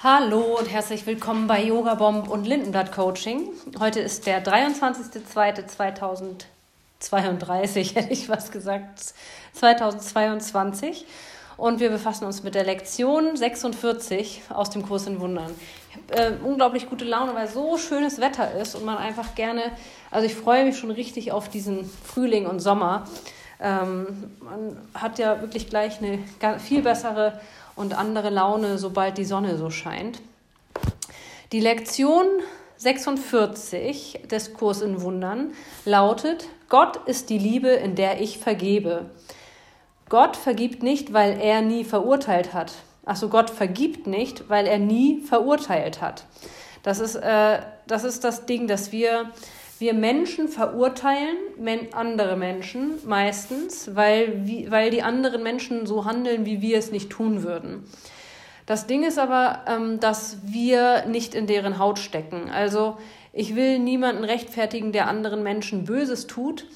Hallo und herzlich willkommen bei Yoga Bomb und Lindenblatt Coaching. Heute ist der 23.02.2032, hätte ich was gesagt, 2022. Und wir befassen uns mit der Lektion 46 aus dem Kurs in Wundern. Ich habe äh, unglaublich gute Laune, weil so schönes Wetter ist und man einfach gerne, also ich freue mich schon richtig auf diesen Frühling und Sommer. Ähm, man hat ja wirklich gleich eine viel bessere und andere Laune, sobald die Sonne so scheint. Die Lektion 46 des Kurs in Wundern lautet, Gott ist die Liebe, in der ich vergebe. Gott vergibt nicht, weil er nie verurteilt hat. Achso, Gott vergibt nicht, weil er nie verurteilt hat. Das ist, äh, das ist das Ding, dass wir wir Menschen verurteilen andere Menschen meistens, weil, weil die anderen Menschen so handeln, wie wir es nicht tun würden. Das Ding ist aber, ähm, dass wir nicht in deren Haut stecken. Also ich will niemanden rechtfertigen, der anderen Menschen Böses tut.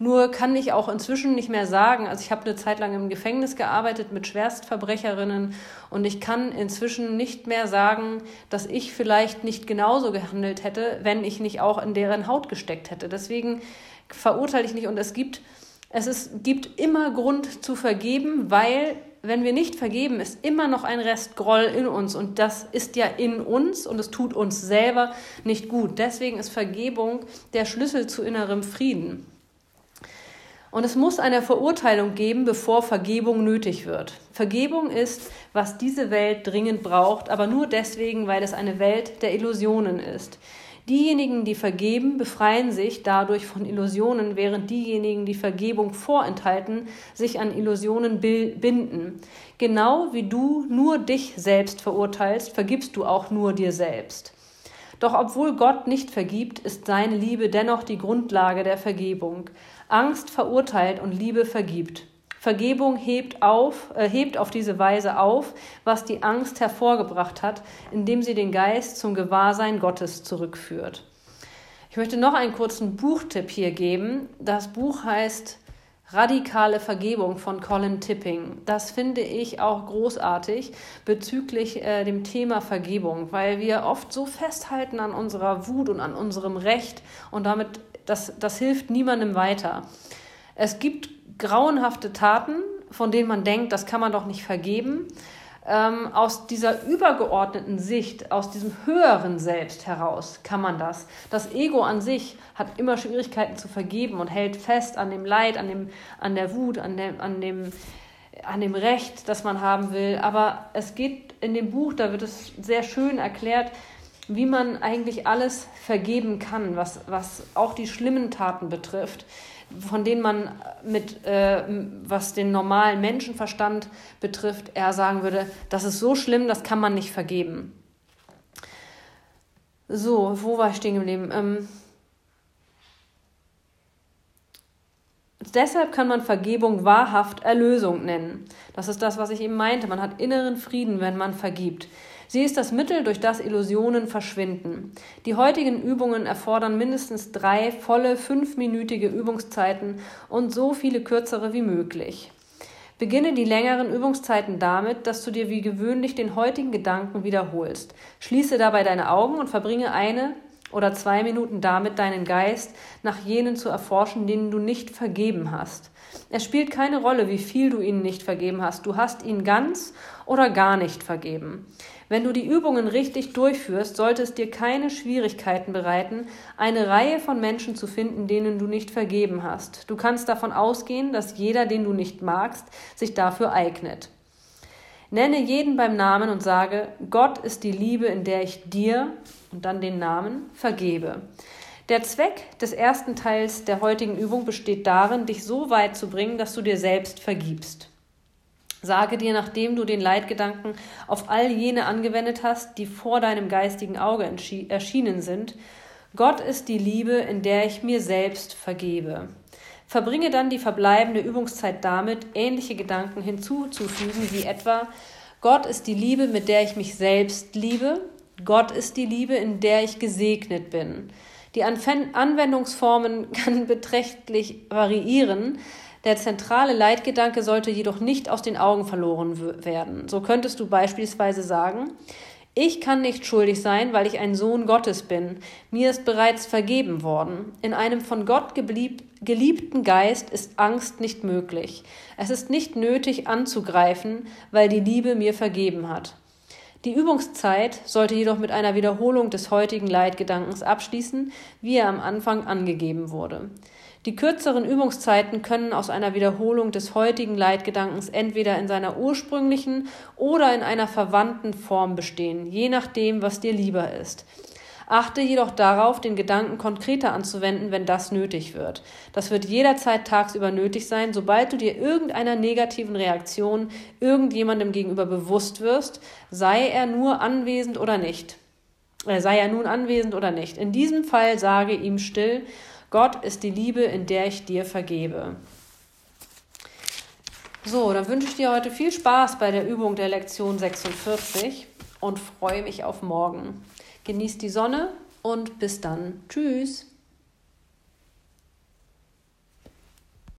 Nur kann ich auch inzwischen nicht mehr sagen, also ich habe eine Zeit lang im Gefängnis gearbeitet mit Schwerstverbrecherinnen und ich kann inzwischen nicht mehr sagen, dass ich vielleicht nicht genauso gehandelt hätte, wenn ich nicht auch in deren Haut gesteckt hätte. Deswegen verurteile ich nicht und es gibt, es ist, gibt immer Grund zu vergeben, weil wenn wir nicht vergeben, ist immer noch ein Rest Groll in uns und das ist ja in uns und es tut uns selber nicht gut. Deswegen ist Vergebung der Schlüssel zu innerem Frieden. Und es muss eine Verurteilung geben, bevor Vergebung nötig wird. Vergebung ist, was diese Welt dringend braucht, aber nur deswegen, weil es eine Welt der Illusionen ist. Diejenigen, die vergeben, befreien sich dadurch von Illusionen, während diejenigen, die Vergebung vorenthalten, sich an Illusionen binden. Genau wie du nur dich selbst verurteilst, vergibst du auch nur dir selbst. Doch obwohl Gott nicht vergibt, ist seine Liebe dennoch die Grundlage der Vergebung. Angst verurteilt und Liebe vergibt. Vergebung hebt, auf, äh, hebt auf diese Weise auf, was die Angst hervorgebracht hat, indem sie den Geist zum Gewahrsein Gottes zurückführt. Ich möchte noch einen kurzen Buchtipp hier geben. Das Buch heißt Radikale Vergebung von Colin Tipping. Das finde ich auch großartig bezüglich äh, dem Thema Vergebung, weil wir oft so festhalten an unserer Wut und an unserem Recht und damit, das, das hilft niemandem weiter. Es gibt grauenhafte Taten, von denen man denkt, das kann man doch nicht vergeben ähm, aus dieser übergeordneten Sicht, aus diesem höheren Selbst heraus kann man das. Das Ego an sich hat immer Schwierigkeiten zu vergeben und hält fest an dem Leid, an, dem, an der Wut, an dem, an, dem, an dem Recht, das man haben will. Aber es geht in dem Buch, da wird es sehr schön erklärt, wie man eigentlich alles vergeben kann, was, was auch die schlimmen Taten betrifft von denen man mit, äh, was den normalen Menschenverstand betrifft, eher sagen würde, das ist so schlimm, das kann man nicht vergeben. So, wo war ich stehen geblieben? Ähm, Deshalb kann man Vergebung wahrhaft Erlösung nennen. Das ist das, was ich eben meinte. Man hat inneren Frieden, wenn man vergibt. Sie ist das Mittel, durch das Illusionen verschwinden. Die heutigen Übungen erfordern mindestens drei volle fünfminütige Übungszeiten und so viele kürzere wie möglich. Beginne die längeren Übungszeiten damit, dass du dir wie gewöhnlich den heutigen Gedanken wiederholst. Schließe dabei deine Augen und verbringe eine oder zwei Minuten damit, deinen Geist nach jenen zu erforschen, denen du nicht vergeben hast. Es spielt keine Rolle, wie viel du ihnen nicht vergeben hast. Du hast ihnen ganz oder gar nicht vergeben. Wenn du die Übungen richtig durchführst, sollte es dir keine Schwierigkeiten bereiten, eine Reihe von Menschen zu finden, denen du nicht vergeben hast. Du kannst davon ausgehen, dass jeder, den du nicht magst, sich dafür eignet. Nenne jeden beim Namen und sage, Gott ist die Liebe, in der ich dir und dann den Namen vergebe. Der Zweck des ersten Teils der heutigen Übung besteht darin, dich so weit zu bringen, dass du dir selbst vergibst. Sage dir, nachdem du den Leitgedanken auf all jene angewendet hast, die vor deinem geistigen Auge erschienen sind, Gott ist die Liebe, in der ich mir selbst vergebe. Verbringe dann die verbleibende Übungszeit damit, ähnliche Gedanken hinzuzufügen, wie etwa Gott ist die Liebe, mit der ich mich selbst liebe, Gott ist die Liebe, in der ich gesegnet bin. Die Anwendungsformen kann beträchtlich variieren. Der zentrale Leitgedanke sollte jedoch nicht aus den Augen verloren werden. So könntest du beispielsweise sagen, Ich kann nicht schuldig sein, weil ich ein Sohn Gottes bin. Mir ist bereits vergeben worden. In einem von Gott geliebten Geist ist Angst nicht möglich. Es ist nicht nötig anzugreifen, weil die Liebe mir vergeben hat. Die Übungszeit sollte jedoch mit einer Wiederholung des heutigen Leitgedankens abschließen, wie er am Anfang angegeben wurde. Die kürzeren Übungszeiten können aus einer Wiederholung des heutigen Leitgedankens entweder in seiner ursprünglichen oder in einer verwandten Form bestehen, je nachdem, was dir lieber ist. Achte jedoch darauf, den Gedanken konkreter anzuwenden, wenn das nötig wird. Das wird jederzeit tagsüber nötig sein, sobald du dir irgendeiner negativen Reaktion irgendjemandem gegenüber bewusst wirst, sei er nur anwesend oder nicht. Äh, sei er nun anwesend oder nicht. In diesem Fall sage ihm still, Gott ist die Liebe, in der ich dir vergebe. So, dann wünsche ich dir heute viel Spaß bei der Übung der Lektion 46 und freue mich auf morgen. Genießt die Sonne und bis dann. Tschüss.